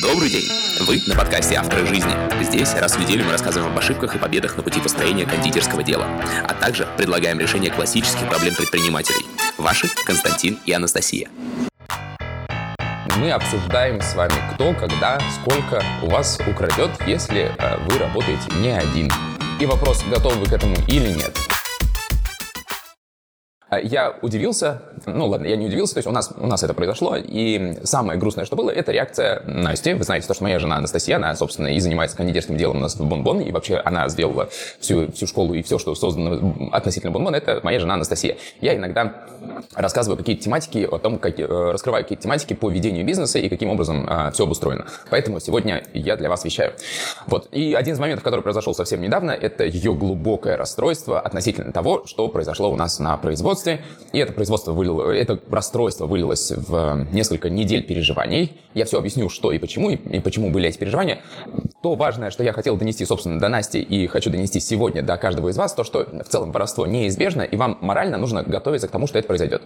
Добрый день! Вы на подкасте «Авторы жизни». Здесь раз в неделю мы рассказываем об ошибках и победах на пути построения кондитерского дела, а также предлагаем решение классических проблем предпринимателей. Ваши Константин и Анастасия. Мы обсуждаем с вами, кто, когда, сколько у вас украдет, если э, вы работаете не один. И вопрос, готовы вы к этому или нет. А я удивился, ну ладно, я не удивился, то есть у нас, у нас это произошло, и самое грустное, что было, это реакция Насти. Вы знаете, то, что моя жена Анастасия, она, собственно, и занимается кондитерским делом у нас в Бонбон, и вообще она сделала всю, всю школу и все, что создано относительно Бонбон, это моя жена Анастасия. Я иногда рассказываю какие-то тематики о том, как, э, раскрываю какие-то тематики по ведению бизнеса и каким образом а, все обустроено. Поэтому сегодня я для вас вещаю. Вот. И один из моментов, который произошел совсем недавно, это ее глубокое расстройство относительно того, что произошло у нас на производстве производстве, и это производство вылило, это расстройство вылилось в э, несколько недель переживаний. Я все объясню, что и почему, и, и почему были эти переживания. То важное, что я хотел донести, собственно, до Насти и хочу донести сегодня до каждого из вас, то, что в целом воровство неизбежно, и вам морально нужно готовиться к тому, что это произойдет.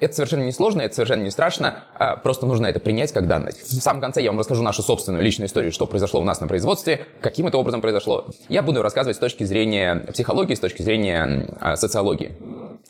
Это совершенно не сложно, это совершенно не страшно, а просто нужно это принять как данность. В самом конце я вам расскажу нашу собственную личную историю, что произошло у нас на производстве, каким это образом произошло. Я буду рассказывать с точки зрения психологии, с точки зрения а, социологии.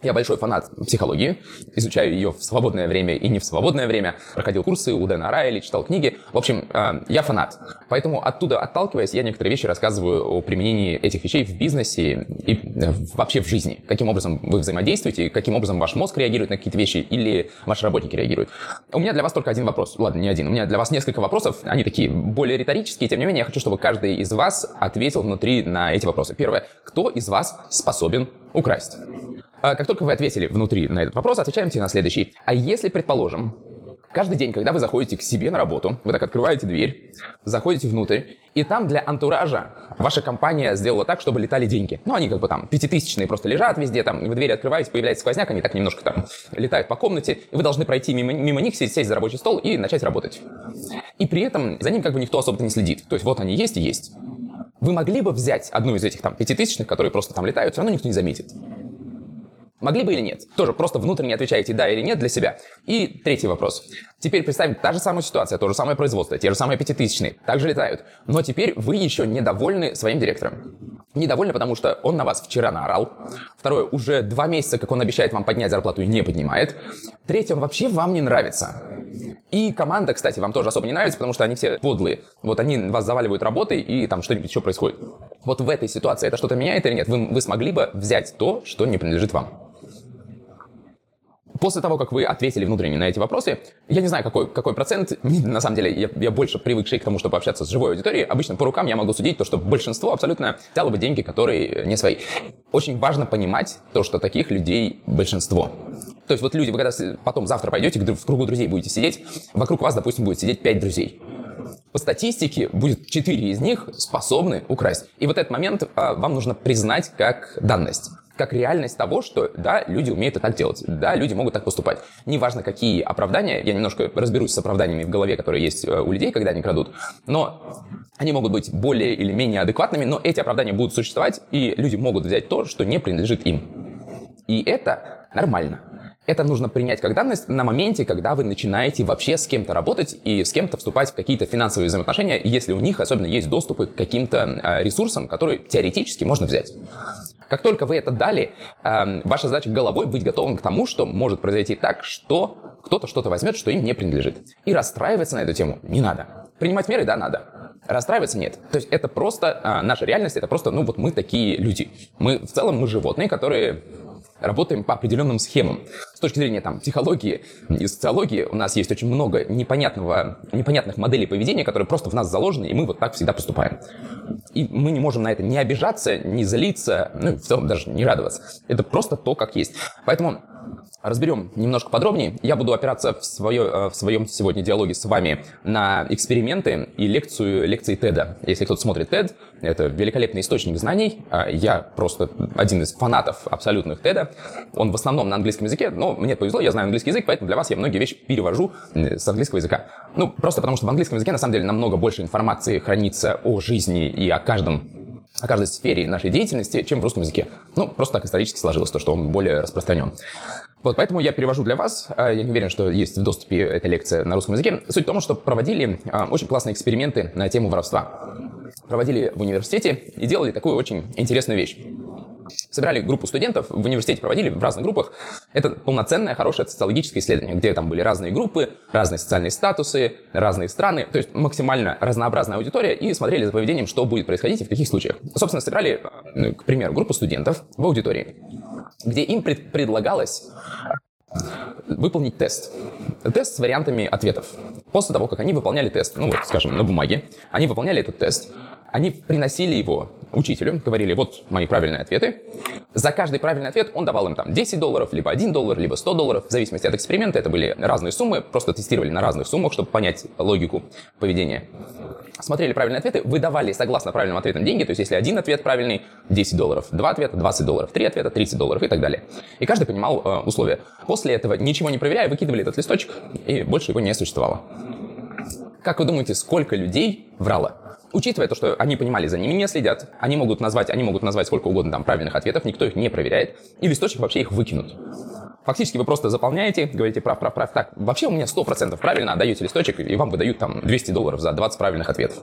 Я большой фанат психологии, изучаю ее в свободное время и не в свободное время, проходил курсы у Дэна Райли, читал книги. В общем, э, я фанат. Поэтому оттуда отталкиваясь, я некоторые вещи рассказываю о применении этих вещей в бизнесе и э, вообще в жизни. Каким образом вы взаимодействуете, каким образом ваш мозг реагирует на какие-то вещи или ваши работники реагируют. У меня для вас только один вопрос. Ладно, не один. У меня для вас несколько вопросов. Они такие более риторические. Тем не менее, я хочу, чтобы каждый из вас ответил внутри на эти вопросы. Первое. Кто из вас способен украсть? А как только вы ответили внутри на этот вопрос, отвечаете на следующий. А если, предположим, каждый день, когда вы заходите к себе на работу, вы так открываете дверь, заходите внутрь, и там для антуража ваша компания сделала так, чтобы летали деньги. Ну, они как бы там пятитысячные просто лежат везде, там, вы двери открываете, появляется сквозняк, они так немножко там летают по комнате, и вы должны пройти мимо, мимо них, сесть, сесть за рабочий стол и начать работать. И при этом за ним как бы никто особо не следит. То есть вот они есть и есть. Вы могли бы взять одну из этих там пятитысячных, которые просто там летают, все равно никто не заметит. Могли бы или нет? Тоже просто внутренне отвечаете да или нет для себя. И третий вопрос. Теперь представим та же самая ситуация, то же самое производство, те же самые пятитысячные, также летают. Но теперь вы еще недовольны своим директором. Недовольны, потому что он на вас вчера наорал. Второе, уже два месяца, как он обещает вам поднять зарплату не поднимает. Третье, он вообще вам не нравится. И команда, кстати, вам тоже особо не нравится, потому что они все подлые. Вот они вас заваливают работой, и там что-нибудь еще происходит. Вот в этой ситуации это что-то меняет или нет? Вы, вы смогли бы взять то, что не принадлежит вам? После того, как вы ответили внутренне на эти вопросы, я не знаю, какой, какой процент, на самом деле, я, я больше привыкший к тому, чтобы общаться с живой аудиторией, обычно по рукам я могу судить то, что большинство абсолютно взяло бы деньги, которые не свои. Очень важно понимать то, что таких людей большинство. То есть вот люди, вы когда потом завтра пойдете, в кругу друзей будете сидеть, вокруг вас, допустим, будет сидеть 5 друзей. По статистике будет 4 из них способны украсть. И вот этот момент а, вам нужно признать как данность как реальность того, что да, люди умеют и так делать, да, люди могут так поступать. Неважно, какие оправдания, я немножко разберусь с оправданиями в голове, которые есть э, у людей, когда они крадут, но они могут быть более или менее адекватными, но эти оправдания будут существовать, и люди могут взять то, что не принадлежит им. И это нормально. Это нужно принять как данность на моменте, когда вы начинаете вообще с кем-то работать и с кем-то вступать в какие-то финансовые взаимоотношения, если у них особенно есть доступы к каким-то э, ресурсам, которые теоретически можно взять. Как только вы это дали, э, ваша задача головой быть готовым к тому, что может произойти так, что кто-то что-то возьмет, что им не принадлежит. И расстраиваться на эту тему не надо. Принимать меры, да, надо. Расстраиваться нет. То есть это просто а, наша реальность, это просто, ну вот мы такие люди. Мы в целом мы животные, которые работаем по определенным схемам. С точки зрения там, психологии и социологии у нас есть очень много непонятного, непонятных моделей поведения, которые просто в нас заложены, и мы вот так всегда поступаем. И мы не можем на это не обижаться, не злиться, ну, в целом даже не радоваться. Это просто то, как есть. Поэтому разберем немножко подробнее. Я буду опираться в, свое, э, в своем сегодня диалоге с вами на эксперименты и лекцию, лекции TED. Если кто-то смотрит TED, это великолепный источник знаний. А я просто один из фанатов абсолютных TED. Он в основном на английском языке, но мне повезло, я знаю английский язык, поэтому для вас я многие вещи перевожу с английского языка. Ну, просто потому что в английском языке на самом деле намного больше информации хранится о жизни и о каждом о каждой сфере нашей деятельности, чем в русском языке. Ну, просто так исторически сложилось, то, что он более распространен. Вот, поэтому я перевожу для вас. А, я не уверен, что есть в доступе эта лекция на русском языке. Суть в том, что проводили а, очень классные эксперименты на тему воровства. Проводили в университете и делали такую очень интересную вещь. Собирали группу студентов, в университете проводили в разных группах. Это полноценное, хорошее социологическое исследование, где там были разные группы, разные социальные статусы, разные страны, то есть максимально разнообразная аудитория, и смотрели за поведением, что будет происходить и в каких случаях. Собственно, собирали, ну, к примеру, группу студентов в аудитории, где им пред предлагалось выполнить тест. Тест с вариантами ответов. После того, как они выполняли тест, ну вот, скажем, на бумаге, они выполняли этот тест, они приносили его учителю, говорили, вот мои правильные ответы. За каждый правильный ответ он давал им там 10 долларов, либо 1 доллар, либо 100 долларов, в зависимости от эксперимента. Это были разные суммы, просто тестировали на разных суммах, чтобы понять логику поведения. Смотрели правильные ответы, выдавали согласно правильным ответам деньги, то есть если один ответ правильный, 10 долларов, два ответа, 20 долларов, три ответа, 30 долларов и так далее. И каждый понимал э, условия. После этого, ничего не проверяя, выкидывали этот листочек, и больше его не существовало. Как вы думаете, сколько людей врало? Учитывая то, что они понимали, за ними не следят, они могут назвать, они могут назвать сколько угодно там правильных ответов, никто их не проверяет, и листочек вообще их выкинут. Фактически вы просто заполняете, говорите прав, прав, прав. Так, вообще у меня 100% правильно, отдаете листочек, и вам выдают там 200 долларов за 20 правильных ответов.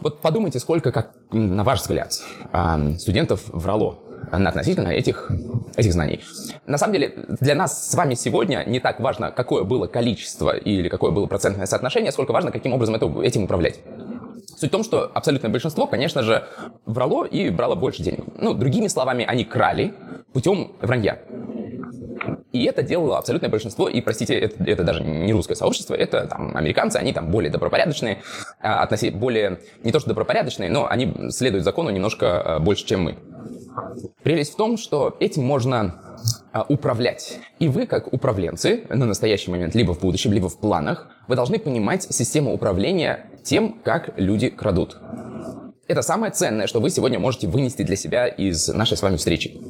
Вот подумайте, сколько, как на ваш взгляд, студентов врало относительно этих, этих знаний. На самом деле, для нас с вами сегодня не так важно, какое было количество или какое было процентное соотношение, сколько важно, каким образом это, этим управлять. Суть в том, что абсолютное большинство, конечно же, врало и брало больше денег. Ну, другими словами, они крали путем вранья. И это делало абсолютное большинство, и, простите, это, это даже не русское сообщество, это там американцы, они там более добропорядочные, а, относительно более, не то что добропорядочные, но они следуют закону немножко а, больше, чем мы. Прелесть в том, что этим можно а, управлять. И вы, как управленцы, на настоящий момент, либо в будущем, либо в планах, вы должны понимать систему управления тем, как люди крадут. Это самое ценное, что вы сегодня можете вынести для себя из нашей с вами встречи.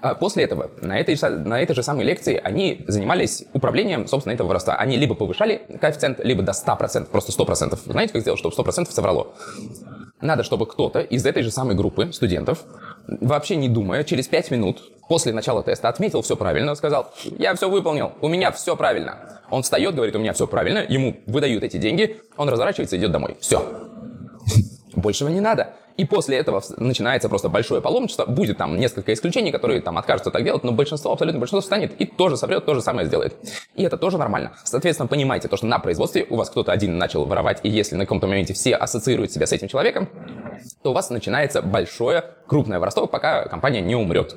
А после этого, на этой, на этой же самой лекции, они занимались управлением, собственно, этого воровства. Они либо повышали коэффициент, либо до 100%, просто 100%. Знаете, как сделать, чтобы 100% соврало? Надо, чтобы кто-то из этой же самой группы студентов, вообще не думая, через 5 минут после начала теста отметил все правильно, сказал, я все выполнил, у меня все правильно. Он встает, говорит, у меня все правильно, ему выдают эти деньги, он разворачивается и идет домой. Все. Большего не надо. И после этого начинается просто большое паломничество. Будет там несколько исключений, которые там откажутся так делать, но большинство, абсолютно большинство встанет и тоже соврет, то же самое сделает. И это тоже нормально. Соответственно, понимайте то, что на производстве у вас кто-то один начал воровать, и если на каком-то моменте все ассоциируют себя с этим человеком, то у вас начинается большое, крупное воровство, пока компания не умрет.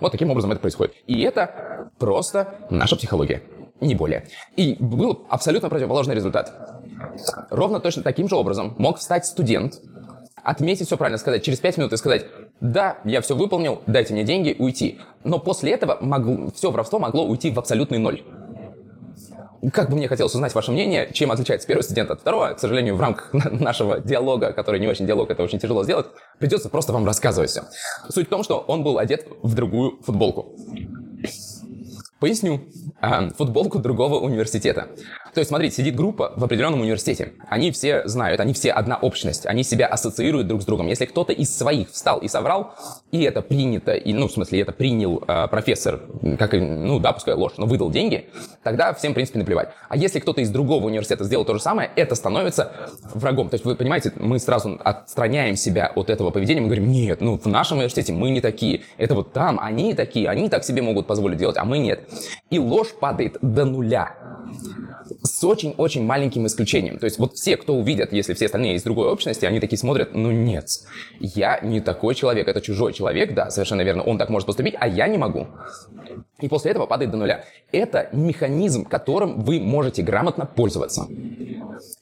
Вот таким образом это происходит. И это просто наша психология не более. И был абсолютно противоположный результат. Ровно точно таким же образом мог встать студент, отметить все правильно, сказать через 5 минут и сказать, да, я все выполнил, дайте мне деньги, уйти. Но после этого могло, все воровство могло уйти в абсолютный ноль. Как бы мне хотелось узнать ваше мнение, чем отличается первый студент от второго. К сожалению, в рамках нашего диалога, который не очень диалог, это очень тяжело сделать, придется просто вам рассказывать все. Суть в том, что он был одет в другую футболку. Поясню. А, футболку другого университета. То есть, смотрите, сидит группа в определенном университете. Они все знают, они все одна общность. Они себя ассоциируют друг с другом. Если кто-то из своих встал и соврал, и это принято, и, ну, в смысле, это принял э, профессор, как, ну, да, пускай ложь, но выдал деньги, тогда всем, в принципе, наплевать. А если кто-то из другого университета сделал то же самое, это становится врагом. То есть, вы понимаете, мы сразу отстраняем себя от этого поведения, мы говорим, нет, ну, в нашем университете мы не такие. Это вот там они такие, они так себе могут позволить делать, а мы нет. И ложь падает до нуля. С очень-очень маленьким исключением. То есть вот все, кто увидят, если все остальные из другой общности, они такие смотрят, ну нет, я не такой человек, это чужой человек, да, совершенно верно, он так может поступить, а я не могу. И после этого падает до нуля. Это механизм, которым вы можете грамотно пользоваться.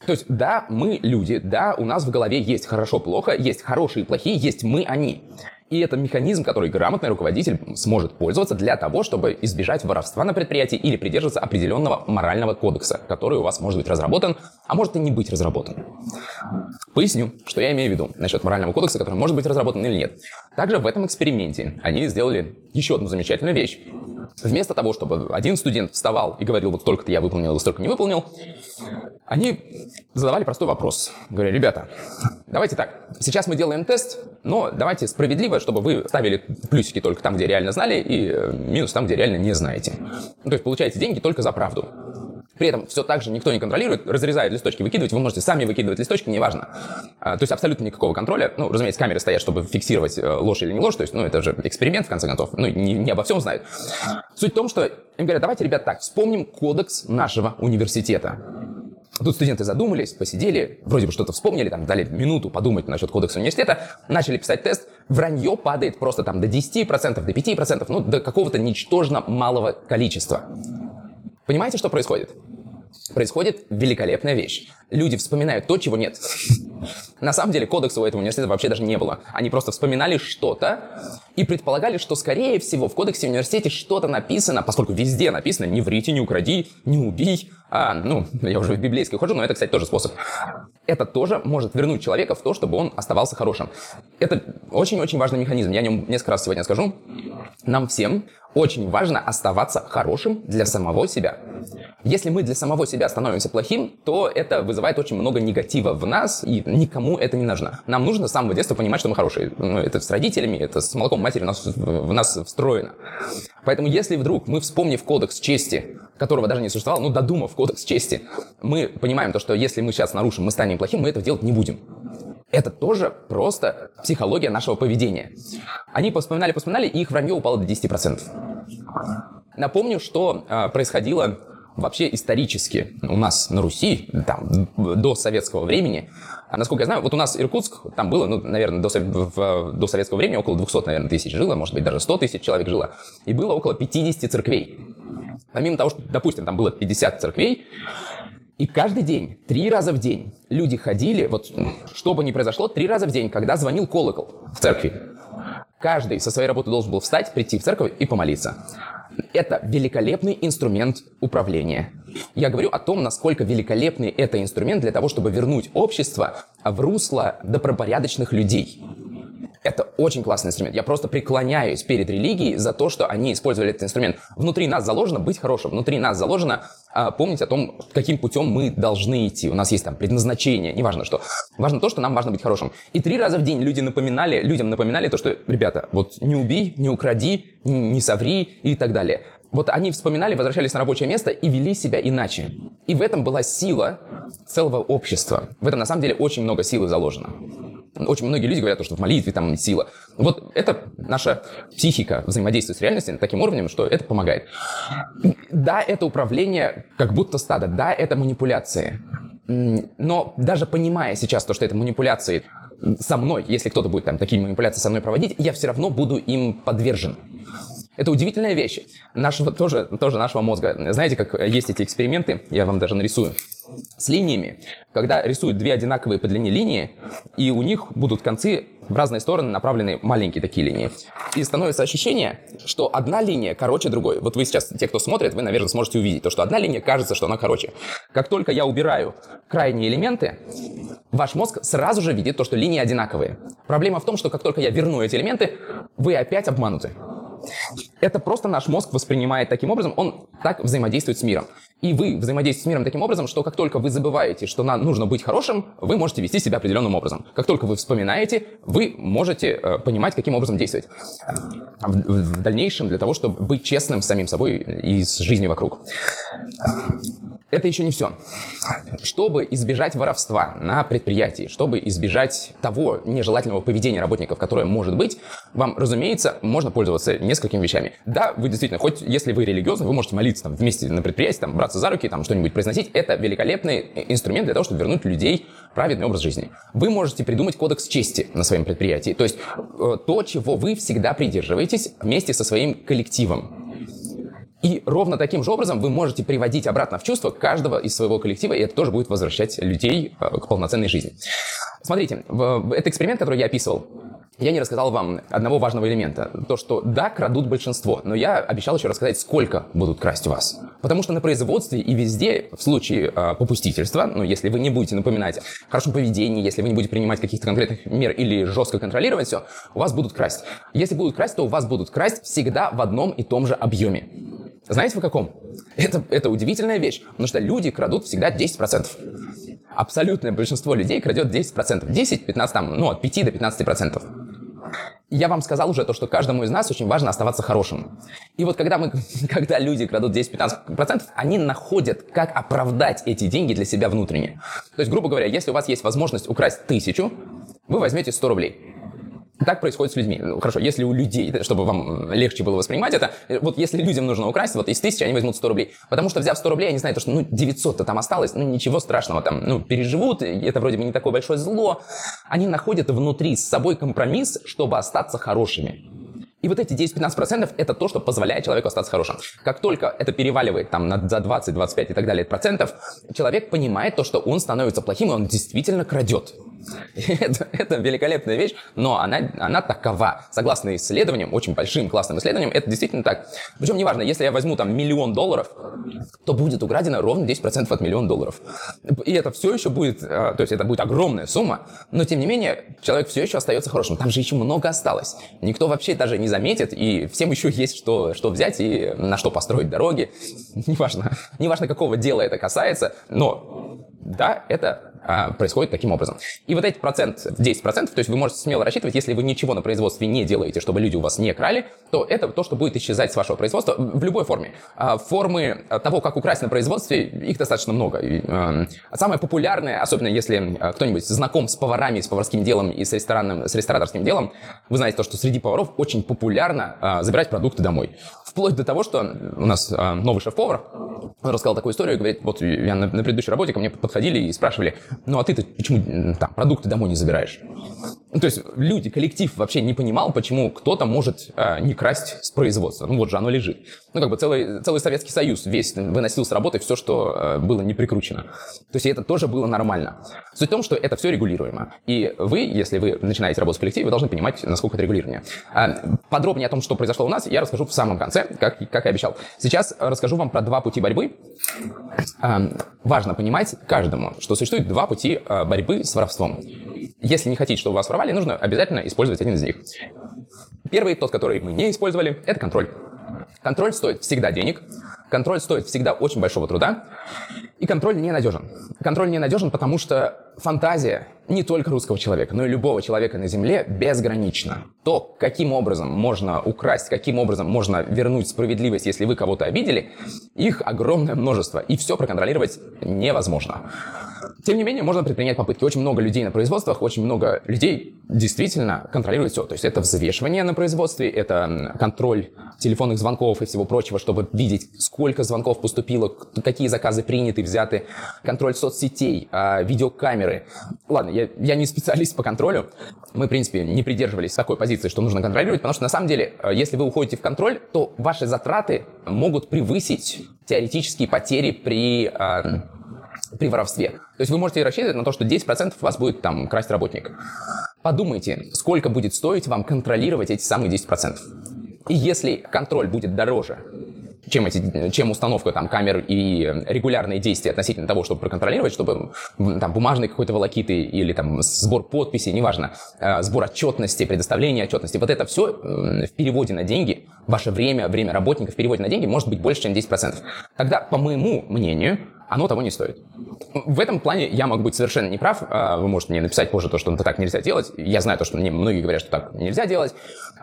То есть, да, мы люди, да, у нас в голове есть хорошо-плохо, есть хорошие и плохие, есть мы-они. И это механизм, который грамотный руководитель сможет пользоваться для того, чтобы избежать воровства на предприятии или придерживаться определенного морального кодекса, который у вас может быть разработан, а может и не быть разработан. Поясню, что я имею в виду насчет морального кодекса, который может быть разработан или нет. Также в этом эксперименте они сделали еще одну замечательную вещь. Вместо того, чтобы один студент вставал и говорил, вот столько-то я выполнил, и столько не выполнил, они задавали простой вопрос. Говорю, ребята, давайте так, сейчас мы делаем тест, но давайте справедливо, чтобы вы ставили плюсики только там, где реально знали, и э, минус там, где реально не знаете. Ну, то есть получаете деньги только за правду. При этом все так же никто не контролирует, разрезает листочки, выкидывать. Вы можете сами выкидывать листочки, неважно. А, то есть абсолютно никакого контроля. Ну, разумеется, камеры стоят, чтобы фиксировать э, ложь или не ложь. То есть, ну, это же эксперимент, в конце концов. Ну, не, не обо всем знают. Суть в том, что им говорят, давайте, ребят, так, вспомним кодекс нашего университета. Тут студенты задумались, посидели, вроде бы что-то вспомнили, там дали минуту подумать насчет кодекса университета, начали писать тест, вранье падает просто там до 10%, до 5%, ну до какого-то ничтожно малого количества. Понимаете, что происходит? Происходит великолепная вещь. Люди вспоминают то, чего нет. На самом деле кодекса у этого университета вообще даже не было. Они просто вспоминали что-то и предполагали, что, скорее всего, в кодексе университета что-то написано, поскольку везде написано «не врите, не укради, не убей». А, ну, я уже в библейской хожу, но это, кстати, тоже способ. Это тоже может вернуть человека в то, чтобы он оставался хорошим. Это очень-очень важный механизм. Я о нем несколько раз сегодня скажу. Нам всем очень важно оставаться хорошим для самого себя. Если мы для самого себя становимся плохим, то это вызывает очень много негатива в нас, и никому это не нужно. Нам нужно с самого детства понимать, что мы хорошие. Ну, это с родителями, это с молоком матери у нас, в нас встроено. Поэтому если вдруг мы, вспомнив кодекс чести, которого даже не существовало, ну, додумав кодекс чести, мы понимаем то, что если мы сейчас нарушим, мы станем плохим, мы этого делать не будем. Это тоже просто психология нашего поведения. Они вспоминали, вспоминали, и их вранье упало до 10%. Напомню, что э, происходило вообще исторически у нас на Руси, там, до советского времени. А насколько я знаю, вот у нас Иркутск, там было, ну, наверное, до, в, до советского времени около 200, наверное, тысяч жило, может быть, даже 100 тысяч человек жило. И было около 50 церквей. Помимо того, что, допустим, там было 50 церквей, и каждый день, три раза в день, люди ходили, вот что бы ни произошло, три раза в день, когда звонил колокол в церкви. Каждый со своей работы должен был встать, прийти в церковь и помолиться. Это великолепный инструмент управления. Я говорю о том, насколько великолепный это инструмент для того, чтобы вернуть общество в русло добропорядочных людей. Это очень классный инструмент. Я просто преклоняюсь перед религией за то, что они использовали этот инструмент. Внутри нас заложено быть хорошим, внутри нас заложено а, помнить о том, каким путем мы должны идти. У нас есть там предназначение, неважно что. Важно то, что нам важно быть хорошим. И три раза в день люди напоминали, людям напоминали то, что, ребята, вот не убей, не укради, не соври и так далее. Вот они вспоминали, возвращались на рабочее место и вели себя иначе. И в этом была сила целого общества. В этом на самом деле очень много силы заложено. Очень многие люди говорят, что в молитве там сила. Вот это наша психика взаимодействует с реальностью таким уровнем, что это помогает. Да, это управление как будто стадо, да, это манипуляции. Но даже понимая сейчас то, что это манипуляции со мной, если кто-то будет там такие манипуляции со мной проводить, я все равно буду им подвержен. Это удивительная вещь. Нашего, тоже, тоже нашего мозга. Знаете, как есть эти эксперименты, я вам даже нарисую, с линиями. Когда рисуют две одинаковые по длине линии, и у них будут концы в разные стороны направлены маленькие такие линии. И становится ощущение, что одна линия короче другой. Вот вы сейчас, те, кто смотрит, вы, наверное, сможете увидеть то, что одна линия кажется, что она короче. Как только я убираю крайние элементы, ваш мозг сразу же видит то, что линии одинаковые. Проблема в том, что как только я верну эти элементы, вы опять обмануты. Это просто наш мозг воспринимает таким образом, он так взаимодействует с миром. И вы взаимодействуете с миром таким образом, что как только вы забываете, что нам нужно быть хорошим, вы можете вести себя определенным образом. Как только вы вспоминаете, вы можете э, понимать, каким образом действовать в, в дальнейшем для того, чтобы быть честным с самим собой и с жизнью вокруг. Это еще не все. Чтобы избежать воровства на предприятии, чтобы избежать того нежелательного поведения работников, которое может быть, вам, разумеется, можно пользоваться несколькими вещами. Да, вы действительно, хоть если вы религиозны, вы можете молиться там вместе на предприятии, там, браться за руки, там, что-нибудь произносить. Это великолепный инструмент для того, чтобы вернуть людей в праведный образ жизни. Вы можете придумать кодекс чести на своем предприятии, то есть э, то, чего вы всегда придерживаетесь вместе со своим коллективом. И ровно таким же образом вы можете приводить обратно в чувство каждого из своего коллектива, и это тоже будет возвращать людей э, к полноценной жизни. Смотрите, это эксперимент, который я описывал. Я не рассказал вам одного важного элемента. То, что да, крадут большинство, но я обещал еще рассказать, сколько будут красть у вас. Потому что на производстве и везде, в случае э, попустительства, ну, если вы не будете напоминать о хорошем поведении, если вы не будете принимать каких-то конкретных мер или жестко контролировать все, у вас будут красть. Если будут красть, то у вас будут красть всегда в одном и том же объеме. Знаете, в каком? Это, это удивительная вещь, потому что люди крадут всегда 10%. абсолютное большинство людей крадет 10%. 10, 15, там, ну, от 5 до 15%. Я вам сказал уже то, что каждому из нас очень важно оставаться хорошим. И вот когда, мы, когда люди крадут 10-15%, они находят, как оправдать эти деньги для себя внутренне. То есть, грубо говоря, если у вас есть возможность украсть тысячу, вы возьмете 100 рублей. Так происходит с людьми. Хорошо, если у людей, чтобы вам легче было воспринимать это, вот если людям нужно украсть, вот из тысячи они возьмут 100 рублей. Потому что, взяв 100 рублей, они знают, что ну 900-то там осталось, ну ничего страшного, там, ну, переживут, это вроде бы не такое большое зло. Они находят внутри с собой компромисс, чтобы остаться хорошими. И вот эти 10-15% это то, что позволяет человеку остаться хорошим. Как только это переваливает там на, за 20, 25 и так далее процентов, человек понимает то, что он становится плохим, и он действительно крадет. Это, это великолепная вещь, но она, она такова. Согласно исследованиям, очень большим классным исследованиям, это действительно так. Причем неважно, если я возьму там миллион долларов, то будет украдено ровно 10% от миллиона долларов. И это все еще будет, а, то есть это будет огромная сумма, но тем не менее человек все еще остается хорошим. Там же еще много осталось. Никто вообще даже не заметит, и всем еще есть что, что взять и на что построить дороги. Неважно, неважно какого дела это касается, но да, это происходит таким образом. И вот эти процент, 10%, то есть вы можете смело рассчитывать, если вы ничего на производстве не делаете, чтобы люди у вас не крали, то это то, что будет исчезать с вашего производства в любой форме. А, формы того, как украсть на производстве, их достаточно много. А, самое популярное, особенно если кто-нибудь знаком с поварами, с поварским делом и с, ресторанным, с рестораторским делом, вы знаете то, что среди поваров очень популярно забирать продукты домой. Вплоть до того, что у нас новый шеф-повар, он рассказал такую историю, говорит, вот я на, на предыдущей работе ко мне подходили и спрашивали, ну а ты-то почему там продукты домой не забираешь? Ну, то есть люди, коллектив вообще не понимал, почему кто-то может э, не красть с производства. Ну вот же оно лежит. Ну как бы целый, целый Советский Союз весь выносил с работы все, что э, было не прикручено. То есть это тоже было нормально. Суть в том, что это все регулируемо. И вы, если вы начинаете работать в коллективе, вы должны понимать, насколько это регулирование. А, подробнее о том, что произошло у нас, я расскажу в самом конце, как, как и обещал. Сейчас расскажу вам про два пути борьбы. А, важно понимать каждому, что существует два пути а, борьбы с воровством. Если не хотите, чтобы вас воровали, нужно обязательно использовать один из них. Первый, тот, который мы не использовали, это контроль. Контроль стоит всегда денег, контроль стоит всегда очень большого труда, и контроль не надежен. Контроль не надежен, потому что фантазия не только русского человека, но и любого человека на Земле безгранична. То, каким образом можно украсть, каким образом можно вернуть справедливость, если вы кого-то обидели, их огромное множество, и все проконтролировать невозможно. Тем не менее, можно предпринять попытки. Очень много людей на производствах, очень много людей действительно контролируют все. То есть это взвешивание на производстве, это контроль телефонных звонков и всего прочего, чтобы видеть, сколько звонков поступило, какие заказы приняты, взяты, контроль соцсетей, а, видеокамеры. Ладно, я, я не специалист по контролю. Мы, в принципе, не придерживались такой позиции, что нужно контролировать, потому что на самом деле, э, если вы уходите в контроль, то ваши затраты могут превысить теоретические потери при а, при воровстве. То есть вы можете рассчитывать на то, что 10% вас будет там красть работник. Подумайте, сколько будет стоить вам контролировать эти самые 10%. И если контроль будет дороже, чем, эти, чем установка там, камер и регулярные действия относительно того, чтобы проконтролировать, чтобы там, бумажный какой-то волокиты или там, сбор подписей, неважно, э, сбор отчетности, предоставление отчетности, вот это все в переводе на деньги, ваше время, время работников в переводе на деньги может быть больше, чем 10%. Тогда, по моему мнению, оно того не стоит. В этом плане я могу быть совершенно неправ. А, вы можете мне написать позже то, что это так нельзя делать. Я знаю то, что мне многие говорят, что так нельзя делать.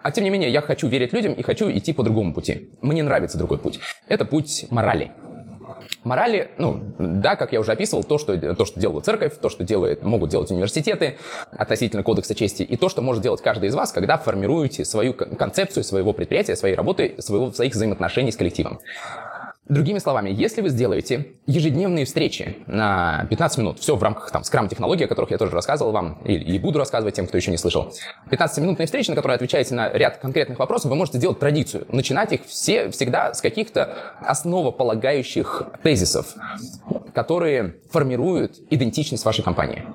А тем не менее, я хочу верить людям и хочу идти по другому пути. Мне нравится другой путь. Это путь морали. Морали, ну, да, как я уже описывал, то, что, то, что делала церковь, то, что делает, могут делать университеты относительно кодекса чести, и то, что может делать каждый из вас, когда формируете свою концепцию своего предприятия, своей работы, своего, своих взаимоотношений с коллективом. Другими словами, если вы сделаете ежедневные встречи на 15 минут, все в рамках там скрам-технологий, о которых я тоже рассказывал вам, и, и буду рассказывать тем, кто еще не слышал, 15-минутные встречи, на которые отвечаете на ряд конкретных вопросов, вы можете сделать традицию. Начинать их все всегда с каких-то основополагающих тезисов, которые формируют идентичность вашей компании.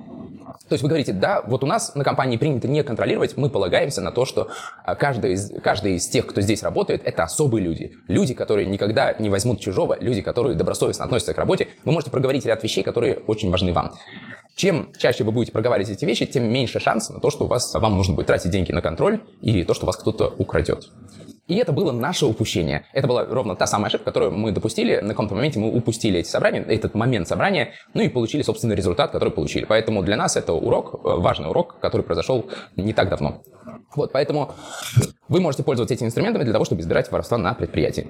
То есть вы говорите, да, вот у нас на компании принято не контролировать, мы полагаемся на то, что а, каждый из, каждый из тех, кто здесь работает, это особые люди. Люди, которые никогда не возьмут чужого, люди, которые добросовестно относятся к работе. Вы можете проговорить ряд вещей, которые очень важны вам. Чем чаще вы будете проговаривать эти вещи, тем меньше шанс на то, что у вас, вам нужно будет тратить деньги на контроль и то, что вас кто-то украдет. И это было наше упущение. Это была ровно та самая ошибка, которую мы допустили. На каком-то моменте мы упустили эти собрания, этот момент собрания, ну и получили собственный результат, который получили. Поэтому для нас это урок, э, важный урок, который произошел не так давно. Вот, поэтому вы можете пользоваться этими инструментами для того, чтобы избирать воровство на предприятии.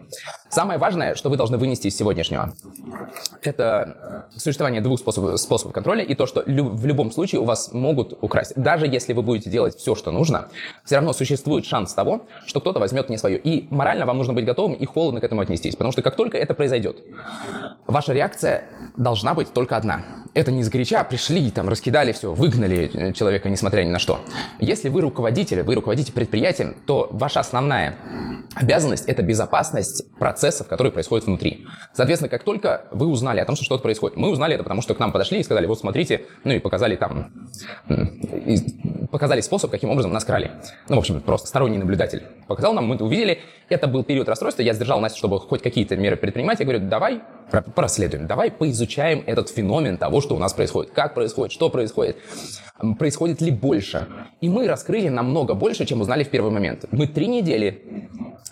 Самое важное, что вы должны вынести из сегодняшнего, это существование двух способов, способов контроля и то, что лю- в любом случае у вас могут украсть. Даже если вы будете делать все, что нужно, все равно существует шанс того, что кто-то возьмет не свое. И морально вам нужно быть готовым и холодно к этому отнестись. Потому что как только это произойдет, ваша реакция должна быть только одна. Это не сгоряча пришли, там, раскидали все, выгнали человека, несмотря ни на что. Если вы руководитель, вы руководите предприятием, то ваша основная обязанность – это безопасность процессов, которые происходят внутри. Соответственно, как только вы узнали о том, что что-то происходит, мы узнали это, потому что к нам подошли и сказали, вот смотрите, ну и показали там, показали способ, каким образом нас крали. Ну, в общем, просто сторонний наблюдатель показал нам, мы это увидели. Это был период расстройства, я сдержал Настю, чтобы хоть какие-то меры предпринимать. Я говорю, давай проследуем, давай поизучаем этот феномен того, что у нас происходит, как происходит, что происходит происходит ли больше. И мы раскрыли намного больше, чем узнали в первый момент. Мы три недели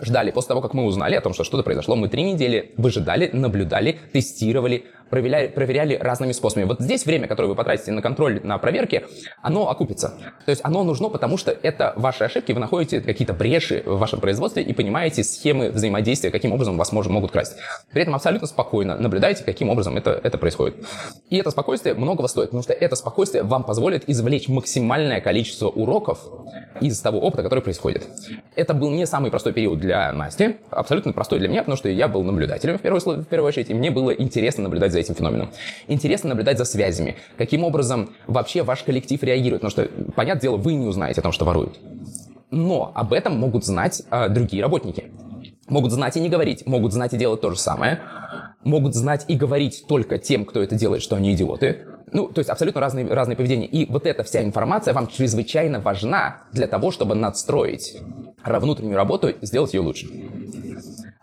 ждали, после того, как мы узнали о том, что что-то произошло, мы три недели выжидали, наблюдали, тестировали, проверяли, проверяли разными способами. Вот здесь время, которое вы потратите на контроль, на проверки, оно окупится. То есть оно нужно, потому что это ваши ошибки, вы находите какие-то бреши в вашем производстве и понимаете схемы взаимодействия, каким образом вас может, могут красть. При этом абсолютно спокойно наблюдаете, каким образом это, это происходит. И это спокойствие многого стоит, потому что это спокойствие вам позволит извлечь максимальное количество уроков из того опыта, который происходит. Это был не самый простой период для Насти, абсолютно простой для меня, потому что я был наблюдателем в первую, в первую очередь, и мне было интересно наблюдать за этим феноменом. Интересно наблюдать за связями, каким образом вообще ваш коллектив реагирует, потому что, понятное дело, вы не узнаете о том, что воруют. Но об этом могут знать э, другие работники. Могут знать и не говорить, могут знать и делать то же самое, могут знать и говорить только тем, кто это делает, что они идиоты. Ну, то есть абсолютно разные, разные поведения. И вот эта вся информация вам чрезвычайно важна для того, чтобы надстроить внутреннюю работу и сделать ее лучше.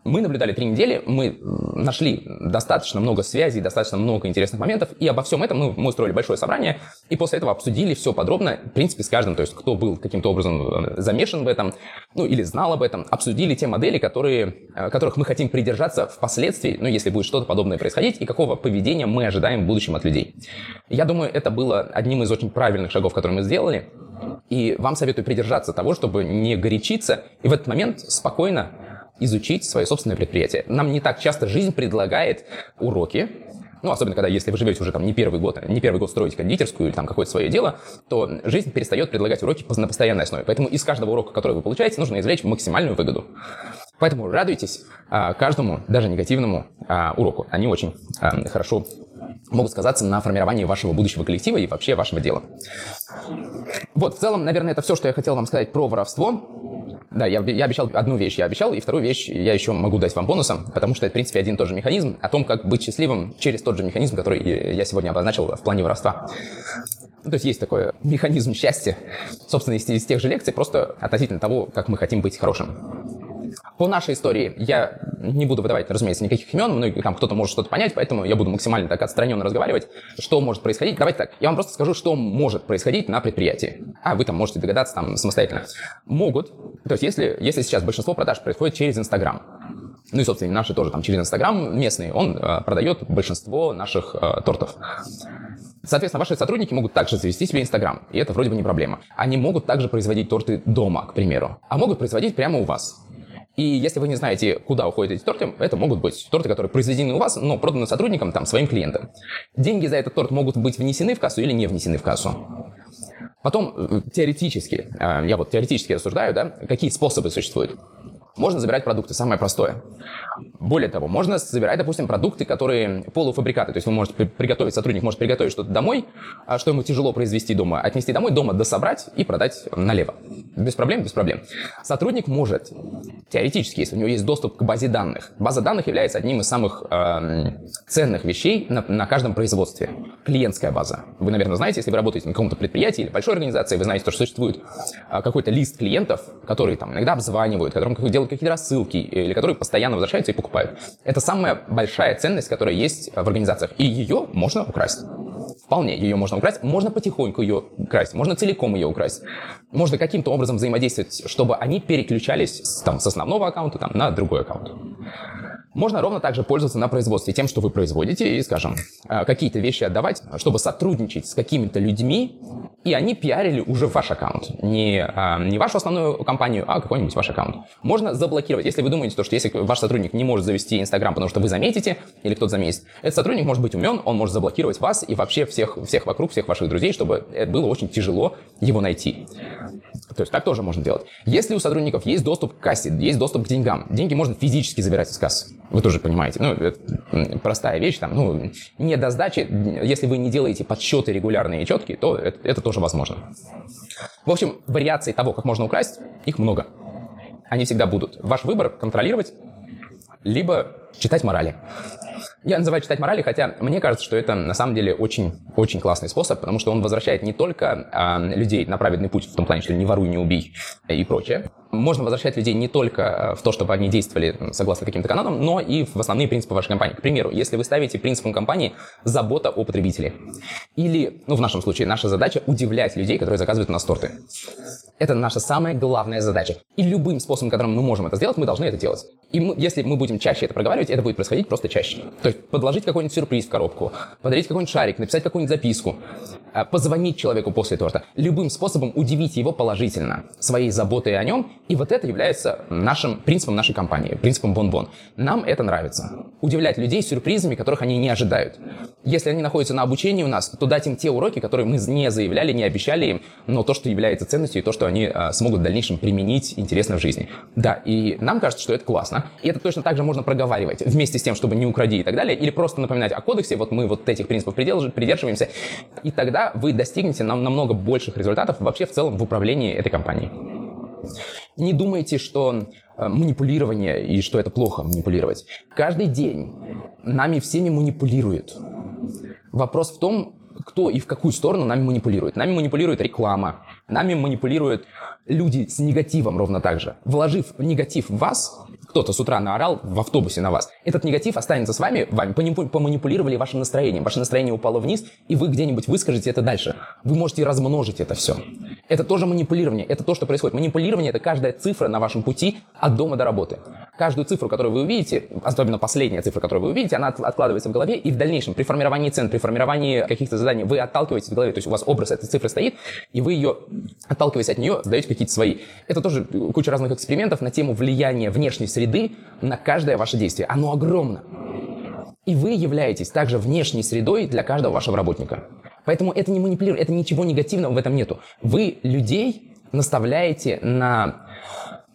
Мы наблюдали три недели, мы нашли достаточно много связей, достаточно много интересных моментов, и обо всем этом мы, мы устроили большое собрание, и после этого обсудили все подробно, в принципе, с каждым, то есть кто был каким-то образом э, замешан в этом, ну или знал об этом, обсудили те модели, которые, э, которых мы хотим придержаться впоследствии, ну если будет что-то подобное происходить, и какого поведения мы ожидаем в будущем от людей. Я думаю, это было одним из очень правильных шагов, которые мы сделали, и вам советую придержаться того, чтобы не горячиться, и в этот момент спокойно изучить свое собственное предприятие. Нам не так часто жизнь предлагает уроки, ну, особенно когда, если вы живете уже там не первый год, не первый год строить кондитерскую или там какое-то свое дело, то жизнь перестает предлагать уроки на постоянной основе. Поэтому из каждого урока, который вы получаете, нужно извлечь максимальную выгоду. Поэтому радуйтесь а, каждому, даже негативному а, уроку. Они очень а, хорошо могут сказаться на формировании вашего будущего коллектива и вообще вашего дела. Вот, в целом, наверное, это все, что я хотел вам сказать про воровство. Да, я, я обещал одну вещь, я обещал, и вторую вещь я еще могу дать вам бонусом, потому что это, в принципе, один и тот же механизм о том, как быть счастливым через тот же механизм, который я сегодня обозначил в плане воровства. Ну, то есть есть такой механизм счастья, собственно, из, из тех же лекций, просто относительно того, как мы хотим быть хорошим. По нашей истории я не буду выдавать, разумеется, никаких имен, ну, там кто-то может что-то понять, поэтому я буду максимально так отстраненно разговаривать, что может происходить. Давайте так, я вам просто скажу, что может происходить на предприятии. А вы там можете догадаться там самостоятельно. Могут, то есть если, если сейчас большинство продаж происходит через Инстаграм, ну и, собственно, наши тоже там через Инстаграм местный, он э, продает большинство наших э, тортов. Соответственно, ваши сотрудники могут также завести себе Инстаграм, и это вроде бы не проблема. Они могут также производить торты дома, к примеру, а могут производить прямо у вас. И если вы не знаете, куда уходят эти торты, это могут быть торты, которые произведены у вас, но проданы сотрудникам, там, своим клиентам. Деньги за этот торт могут быть внесены в кассу или не внесены в кассу. Потом, э, теоретически, э, я вот теоретически рассуждаю, да, какие способы существуют. Можно забирать продукты, самое простое. Более того, можно забирать, допустим, продукты, которые полуфабрикаты. То есть вы можете приготовить, сотрудник может приготовить что-то домой, а что ему тяжело произвести дома, отнести домой, дома дособрать и продать налево. Без проблем, без проблем. Сотрудник может, теоретически, если у него есть доступ к базе данных. База данных является одним из самых э, ценных вещей на, на каждом производстве. Клиентская база. Вы, наверное, знаете, если вы работаете на каком-то предприятии или большой организации, вы знаете, что существует э, какой-то лист клиентов, которые там иногда обзванивают, которым делают какие-то рассылки, или которые постоянно возвращаются и покупают. Это самая большая ценность, которая есть в организациях, и ее можно украсть. Вполне ее можно украсть. Можно потихоньку ее украсть, можно целиком ее украсть. Можно каким-то образом взаимодействовать, чтобы они переключались с, там, с основного аккаунта там, на другой аккаунт. Можно ровно также пользоваться на производстве тем, что вы производите, и, скажем, э, какие-то вещи отдавать, чтобы сотрудничать с какими-то людьми, и они пиарили уже ваш аккаунт. Не, а, не вашу основную компанию, а какой-нибудь ваш аккаунт. Можно заблокировать. Если вы думаете, что если ваш сотрудник не может завести Инстаграм, потому что вы заметите, или кто-то заметит, этот сотрудник может быть умен, он может заблокировать вас и вообще всех, всех вокруг, всех ваших друзей, чтобы было очень тяжело его найти. То есть так тоже можно делать. Если у сотрудников есть доступ к кассе, есть доступ к деньгам, деньги можно физически забирать из кассы. Вы тоже понимаете. Ну, это простая вещь. Там, ну, не до сдачи. Если вы не делаете подсчеты регулярные и четкие, то это, это тоже возможно. В общем, вариаций того, как можно украсть, их много. Они всегда будут. Ваш выбор контролировать, либо читать морали. Я называю читать морали, хотя мне кажется, что это на самом деле очень-очень классный способ, потому что он возвращает не только э, людей на праведный путь, в том плане, что не воруй, не убей и прочее. Можно возвращать людей не только а, в то, чтобы они действовали согласно каким-то канонам, но и в основные принципы вашей компании. К примеру, если вы ставите принципом компании забота о потребителе. Или, ну в нашем случае, наша задача удивлять людей, которые заказывают у нас торты. Это наша самая главная задача. И любым способом, которым мы можем это сделать, мы должны это делать. И мы, если мы будем чаще это проговаривать, это будет происходить просто чаще. То есть подложить какой-нибудь сюрприз в коробку, подарить какой-нибудь шарик, написать какую-нибудь записку, а, позвонить человеку после торта. Любым способом удивить его положительно, своей заботой о нем. И вот это является нашим принципом нашей компании, принципом бон-бон. Нам это нравится. Удивлять людей сюрпризами, которых они не ожидают. Если они находятся на обучении у нас, то дать им те уроки, которые мы не заявляли, не обещали им, но то, что является ценностью и то, что они а, смогут в дальнейшем применить интересно в жизни. Да, и нам кажется, что это классно. И это точно так же можно проговаривать вместе с тем, чтобы не укради и так далее, или просто напоминать о кодексе, вот мы вот этих принципов придерживаемся, и тогда вы достигнете нам намного больших результатов вообще в целом в управлении этой компанией. Не думайте, что э, манипулирование и что это плохо манипулировать. Каждый день нами всеми манипулируют. Вопрос в том, кто и в какую сторону нами манипулирует. Нами манипулирует реклама, нами манипулируют люди с негативом ровно так же. Вложив негатив в вас, кто-то с утра наорал в автобусе на вас. Этот негатив останется с вами, вами поманипулировали вашим настроением. Ваше настроение упало вниз, и вы где-нибудь выскажете это дальше. Вы можете размножить это все. Это тоже манипулирование. Это то, что происходит. Манипулирование – это каждая цифра на вашем пути от дома до работы. Каждую цифру, которую вы увидите, особенно последняя цифра, которую вы увидите, она откладывается в голове, и в дальнейшем при формировании цен, при формировании каких-то заданий вы отталкиваетесь в голове, то есть у вас образ этой цифры стоит, и вы ее, отталкиваясь от нее, задаете какие-то свои. Это тоже куча разных экспериментов на тему влияния внешней среды среды на каждое ваше действие. Оно огромно. И вы являетесь также внешней средой для каждого вашего работника. Поэтому это не манипулирование, это ничего негативного в этом нету. Вы людей наставляете на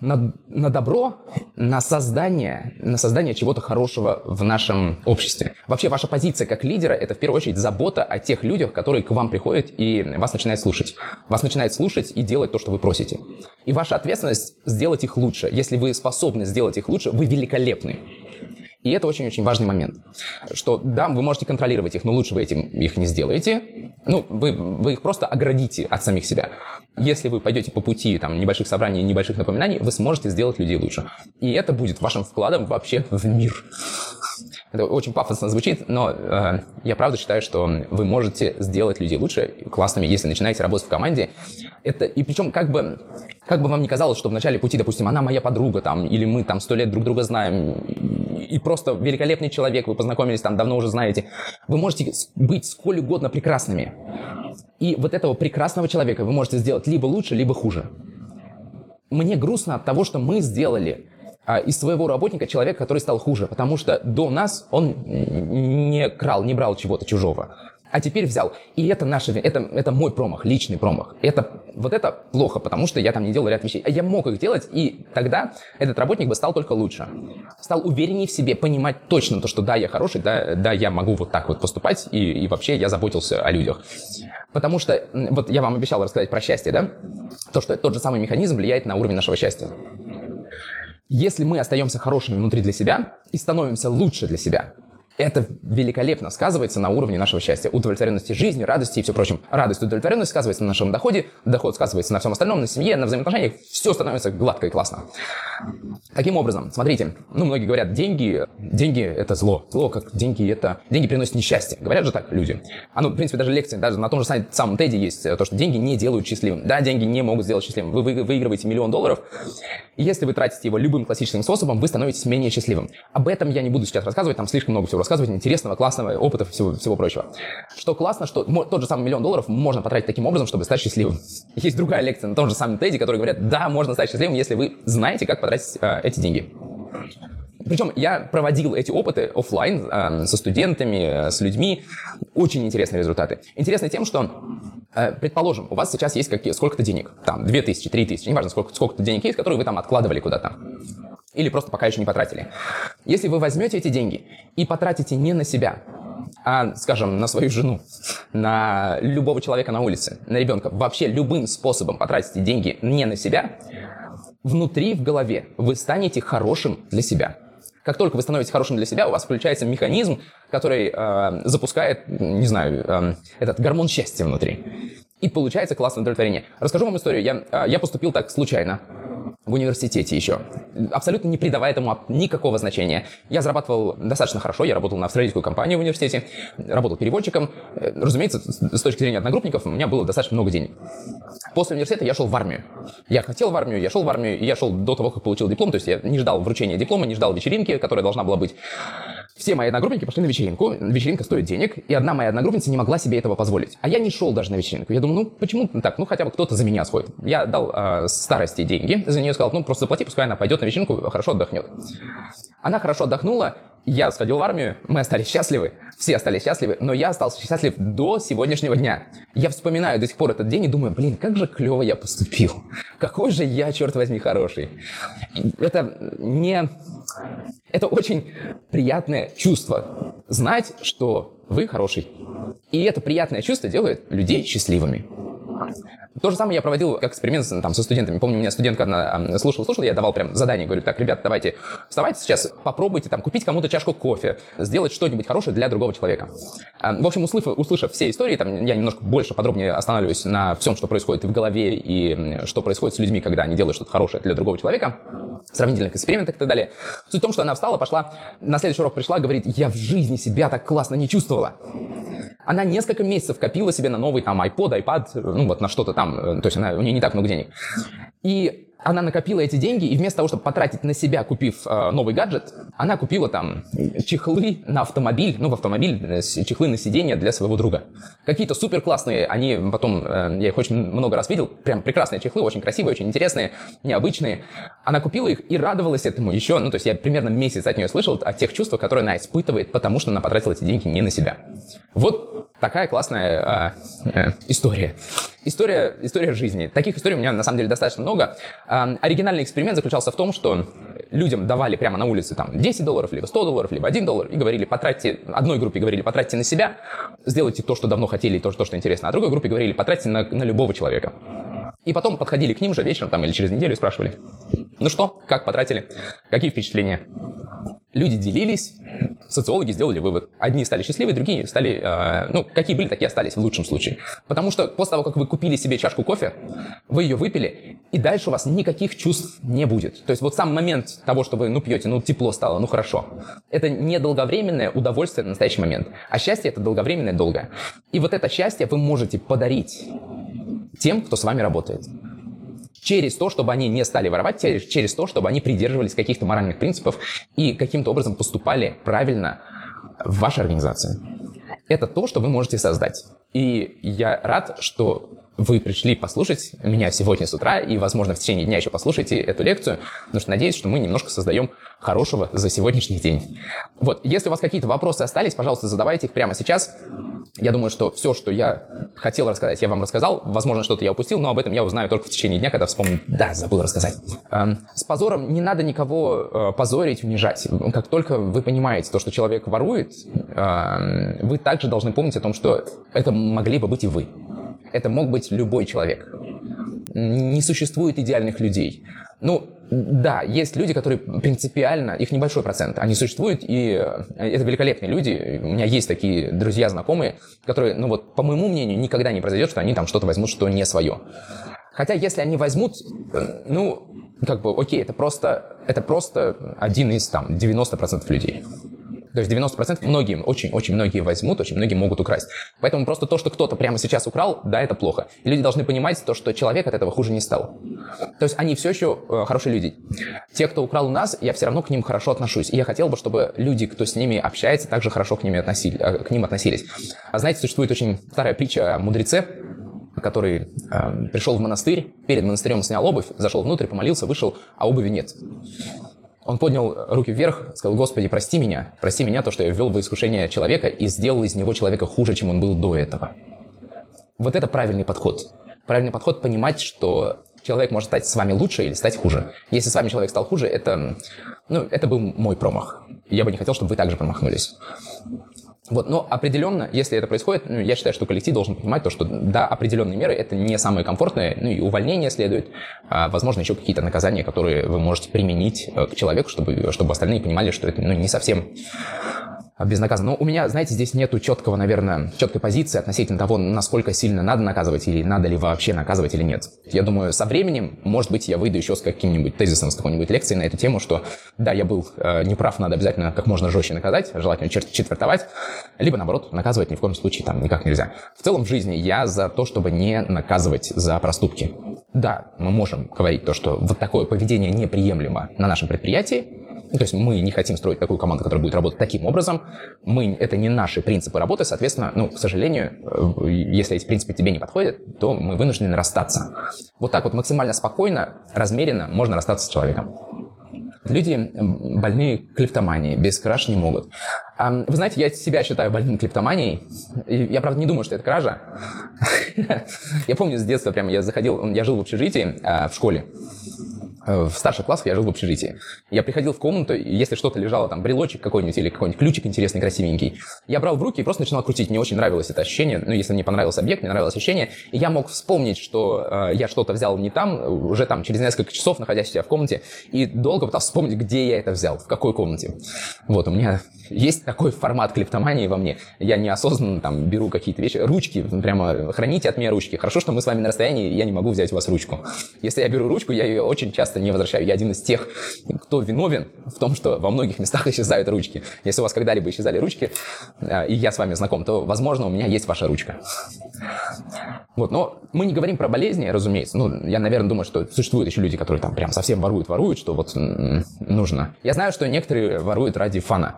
на, на добро, на создание, на создание чего-то хорошего в нашем обществе. Вообще, ваша позиция как лидера – это в первую очередь забота о тех людях, которые к вам приходят и вас начинают слушать. Вас начинают слушать и делать то, что вы просите. И ваша ответственность – сделать их лучше. Если вы способны сделать их лучше, вы великолепны. И это очень-очень важный момент, что да, вы можете контролировать их, но лучше вы этим их не сделаете. Ну, вы, вы их просто оградите от самих себя. Если вы пойдете по пути там, небольших собраний, небольших напоминаний, вы сможете сделать людей лучше. И это будет вашим вкладом вообще в мир. Это очень пафосно звучит, но э, я правда считаю, что вы можете сделать людей лучше, классными, если начинаете работать в команде. Это, и причем как бы, как бы вам ни казалось, что в начале пути, допустим, она моя подруга, там, или мы там сто лет друг друга знаем, и просто великолепный человек, вы познакомились там, давно уже знаете, вы можете быть сколь угодно прекрасными. И вот этого прекрасного человека вы можете сделать либо лучше, либо хуже. Мне грустно от того, что мы сделали из своего работника человека, который стал хуже, потому что до нас он не крал, не брал чего-то чужого. А теперь взял. И это наша это, это мой промах, личный промах. Это, вот это плохо, потому что я там не делал ряд вещей. А я мог их делать, и тогда этот работник бы стал только лучше. Стал увереннее в себе, понимать точно то, что да, я хороший, да, да, я могу вот так вот поступать, и, и вообще я заботился о людях. Потому что, вот я вам обещал рассказать про счастье, да? То, что тот же самый механизм влияет на уровень нашего счастья. Если мы остаемся хорошими внутри для себя и становимся лучше для себя, это великолепно сказывается на уровне нашего счастья, удовлетворенности жизни, радости и все прочем. Радость, удовлетворенность сказывается на нашем доходе, доход сказывается на всем остальном, на семье, на взаимоотношениях. Все становится гладко и классно. Каким образом? Смотрите, ну, многие говорят, деньги, деньги – это зло. Зло, как деньги – это... Деньги приносят несчастье. Говорят же так люди. А ну, в принципе, даже лекции, даже на том же самом Теди есть то, что деньги не делают счастливым. Да, деньги не могут сделать счастливым. Вы выигрываете миллион долларов, и если вы тратите его любым классическим способом, вы становитесь менее счастливым. Об этом я не буду сейчас рассказывать, там слишком много всего рассказывать, интересного, классного, опыта, всего, всего прочего. Что классно, что тот же самый миллион долларов можно потратить таким образом, чтобы стать счастливым. Есть другая лекция на том же самом Теди, которые говорят, да, можно стать счастливым, если вы знаете, как потратить э, эти деньги. Причем я проводил эти опыты офлайн э, со студентами, э, с людьми. Очень интересные результаты. Интересно тем, что, э, предположим, у вас сейчас есть какие, сколько-то денег, там, 2000, 3000, неважно, сколько, сколько-то денег есть, которые вы там откладывали куда-то. Или просто пока еще не потратили. Если вы возьмете эти деньги и потратите не на себя, а, скажем, на свою жену, на любого человека на улице, на ребенка, вообще любым способом потратите деньги не на себя, внутри, в голове вы станете хорошим для себя. Как только вы становитесь хорошим для себя, у вас включается механизм, который э, запускает, не знаю, э, этот гормон счастья внутри. И получается классное удовлетворение. Расскажу вам историю. Я, э, я поступил так случайно в университете еще, абсолютно не придавая этому никакого значения. Я зарабатывал достаточно хорошо, я работал на австралийскую компанию в университете, работал переводчиком. Э, разумеется, с точки зрения одногруппников, у меня было достаточно много денег. После университета я шел в армию. Я хотел в армию, я шел в армию, я шел до того, как получил диплом, то есть я не ждал вручения диплома, не ждал вечеринки, которая должна была быть. Все мои одногруппники пошли на вечеринку, вечеринка стоит денег, и одна моя одногруппница не могла себе этого позволить. А я не шел даже на вечеринку. Я думаю, ну почему так, ну хотя бы кто-то за меня сходит. Я дал э, старости деньги за нее, сказал, ну просто заплати, пускай она пойдет на вечеринку, хорошо отдохнет. Она хорошо отдохнула, я сходил в армию, мы остались счастливы, все остались счастливы, но я остался счастлив до сегодняшнего дня. Я вспоминаю до сих пор этот день и думаю, блин, как же клево я поступил. Какой же я, черт возьми, хороший. Это не... Это очень приятное чувство. Знать, что вы хороший. И это приятное чувство делает людей счастливыми. То же самое я проводил как эксперимент там, со студентами. Помню, у меня студентка одна слушала, слушала, я давал прям задание, говорю, так, ребят, давайте, вставайте сейчас, попробуйте там купить кому-то чашку кофе, сделать что-нибудь хорошее для другого человека. В общем, услышав, услышав все истории, там, я немножко больше подробнее останавливаюсь на всем, что происходит в голове и что происходит с людьми, когда они делают что-то хорошее для другого человека, сравнительных экспериментах и так далее. Суть в том, что она встала, пошла, на следующий урок пришла, говорит, я в жизни себя так классно не чувствовала. Она несколько месяцев копила себе на новый там iPod, iPad, ну вот на что-то там, э, то есть она, у нее не так много денег. И она накопила эти деньги, и вместо того, чтобы потратить на себя, купив э, новый гаджет, она купила там чехлы на автомобиль, ну, в автомобиль, э, чехлы на сиденье для своего друга. Какие-то супер классные, они потом, э, я их очень много раз видел, прям прекрасные чехлы, очень красивые, очень интересные, необычные. Она купила их и радовалась этому еще, ну, то есть я примерно месяц от нее слышал о тех чувствах, которые она испытывает, потому что она потратила эти деньги не на себя. Вот такая классная э, э, история. История, история жизни. Таких историй у меня на самом деле достаточно много. Э, оригинальный эксперимент заключался в том, что людям давали прямо на улице там 10 долларов, либо 100 долларов, либо 1 доллар, и говорили, потратьте, одной группе говорили, потратьте на себя, сделайте то, что давно хотели, и то, что интересно, а другой группе говорили, потратьте на, на любого человека. И потом подходили к ним же вечером там, или через неделю и спрашивали, ну что, как потратили, какие впечатления? Люди делились, социологи сделали вывод. Одни стали счастливы, другие стали, э, ну, какие были, такие остались в лучшем случае. Потому что после того, как вы купили себе чашку кофе, вы ее выпили, и дальше у вас никаких чувств не будет. То есть вот сам момент того, что вы, ну, пьете, ну, тепло стало, ну, хорошо. Это не долговременное удовольствие на настоящий момент. А счастье – это долговременное, долгое. И вот это счастье вы можете подарить тем, кто с вами работает через то, чтобы они не стали воровать, через то, чтобы они придерживались каких-то моральных принципов и каким-то образом поступали правильно в вашей организации. Это то, что вы можете создать. И я рад, что вы пришли послушать меня сегодня с утра и, возможно, в течение дня еще послушайте эту лекцию, потому что надеюсь, что мы немножко создаем хорошего за сегодняшний день. Вот, если у вас какие-то вопросы остались, пожалуйста, задавайте их прямо сейчас. Я думаю, что все, что я хотел рассказать, я вам рассказал. Возможно, что-то я упустил, но об этом я узнаю только в течение дня, когда вспомню. Да, забыл рассказать. Эм, с позором не надо никого э, позорить, унижать. Как только вы понимаете то, что человек ворует, эм, вы также должны помнить о том, что это могли бы быть и вы. Это мог быть любой человек. Не существует идеальных людей. Ну, Да, есть люди, которые принципиально, их небольшой процент, они существуют, и это великолепные люди. У меня есть такие друзья, знакомые, которые, ну вот, по моему мнению, никогда не произойдет, что они там что-то возьмут, что не свое. Хотя, если они возьмут, ну, как бы, окей, это просто, это просто один из там 90% людей. То есть 90% многие, очень-очень многие возьмут, очень многие могут украсть. Поэтому просто то, что кто-то прямо сейчас украл, да, это плохо. И люди должны понимать то, что человек от этого хуже не стал. То есть они все еще э, хорошие люди. Те, кто украл у нас, я все равно к ним хорошо отношусь. И я хотел бы, чтобы люди, кто с ними общается, также хорошо к, ними относили, э, к ним относились. А знаете, существует очень старая притча о мудреце, который э, пришел в монастырь, перед монастырем снял обувь, зашел внутрь, помолился, вышел, а обуви нет. Он поднял руки вверх, сказал, Господи, прости меня, прости меня то, что я ввел в искушение человека и сделал из него человека хуже, чем он был до этого. Вот это правильный подход. Правильный подход понимать, что человек может стать с вами лучше или стать хуже. Если с вами человек стал хуже, это, ну, это был мой промах. Я бы не хотел, чтобы вы также промахнулись. Вот, но определенно, если это происходит, ну, я считаю, что коллектив должен понимать то, что да, определенные меры это не самые комфортные, ну и увольнение следует, а, возможно, еще какие-то наказания, которые вы можете применить э, к человеку, чтобы, чтобы остальные понимали, что это ну, не совсем безнаказанно. Но у меня, знаете, здесь нету четкого, наверное, четкой позиции относительно того, насколько сильно надо наказывать или надо ли вообще наказывать или нет. Я думаю, со временем, может быть, я выйду еще с каким-нибудь тезисом, с какой-нибудь лекцией на эту тему, что да, я был э, неправ, надо обязательно как можно жестче наказать, желательно чет- четвертовать, либо наоборот, наказывать ни в коем случае там никак нельзя. В целом в жизни я за то, чтобы не наказывать за проступки. Да, мы можем говорить то, что вот такое поведение неприемлемо на нашем предприятии, ну, то есть мы не хотим строить такую команду, которая будет работать таким образом. Мы, это не наши принципы работы, соответственно, ну, к сожалению, э, если эти принципы тебе не подходят, то мы вынуждены расстаться. Вот так вот максимально спокойно, размеренно можно расстаться с человеком. Люди больные клептоманией, без краж не могут. Вы знаете, я себя считаю больным клептоманией. Я, правда, не думаю, что это кража. Я помню с детства прямо, я заходил, я жил в общежитии а, в школе. Э, в старших классах я жил в общежитии. Я приходил в комнату, если что-то лежало, там, брелочек какой-нибудь или какой-нибудь ключик интересный, красивенький, я брал в руки и просто начинал крутить. Мне очень нравилось это ощущение. Ну, если мне понравился объект, мне нравилось ощущение. И я мог вспомнить, что э, я что-то взял не там, уже там через несколько часов, находясь у себя в комнате, и долго пытался вспомнить, где я это взял, в какой комнате. Вот, у меня есть такой формат клептомании во мне. Я неосознанно там беру какие-то вещи. Ручки, прямо храните от меня ручки. Хорошо, что мы с вами на расстоянии, я не могу взять у вас ручку. Если я беру ручку, я ее очень часто не возвращаю. Я один из тех, кто виновен в том, что во многих местах исчезают ручки. Если у вас когда-либо исчезали ручки, э, и я с вами знаком, то, возможно, у меня есть ваша ручка. Вот, но мы не говорим про болезни, разумеется. Ну, я, наверное, думаю, что существуют еще люди, которые там прям совсем воруют, воруют, что вот нужно. Я знаю, что некоторые воруют ради фана.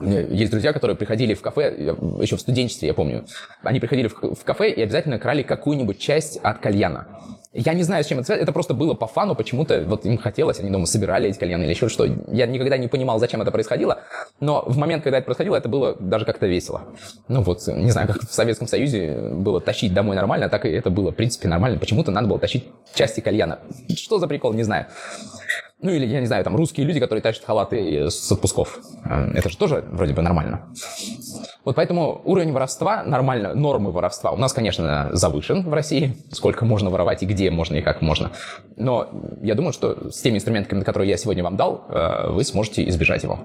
Есть друзья, которые приходили в кафе, еще в студенчестве, я помню. Они приходили в кафе и обязательно крали какую-нибудь часть от кальяна. Я не знаю, с чем это связано. Это просто было по фану, почему-то вот им хотелось, они дома собирали эти кальяны или еще что. Я никогда не понимал, зачем это происходило, но в момент, когда это происходило, это было даже как-то весело. Ну вот, не знаю, как в Советском Союзе было тащить домой нормально, так и это было, в принципе, нормально. Почему-то надо было тащить части кальяна. Что за прикол, не знаю. Ну или, я не знаю, там русские люди, которые тащат халаты с отпусков. Э, это же тоже вроде бы нормально. Вот поэтому уровень воровства нормально, нормы воровства у нас, конечно, завышен в России. Сколько можно воровать и где можно и как можно. Но я думаю, что с теми инструментами, которые я сегодня вам дал, э, вы сможете избежать его.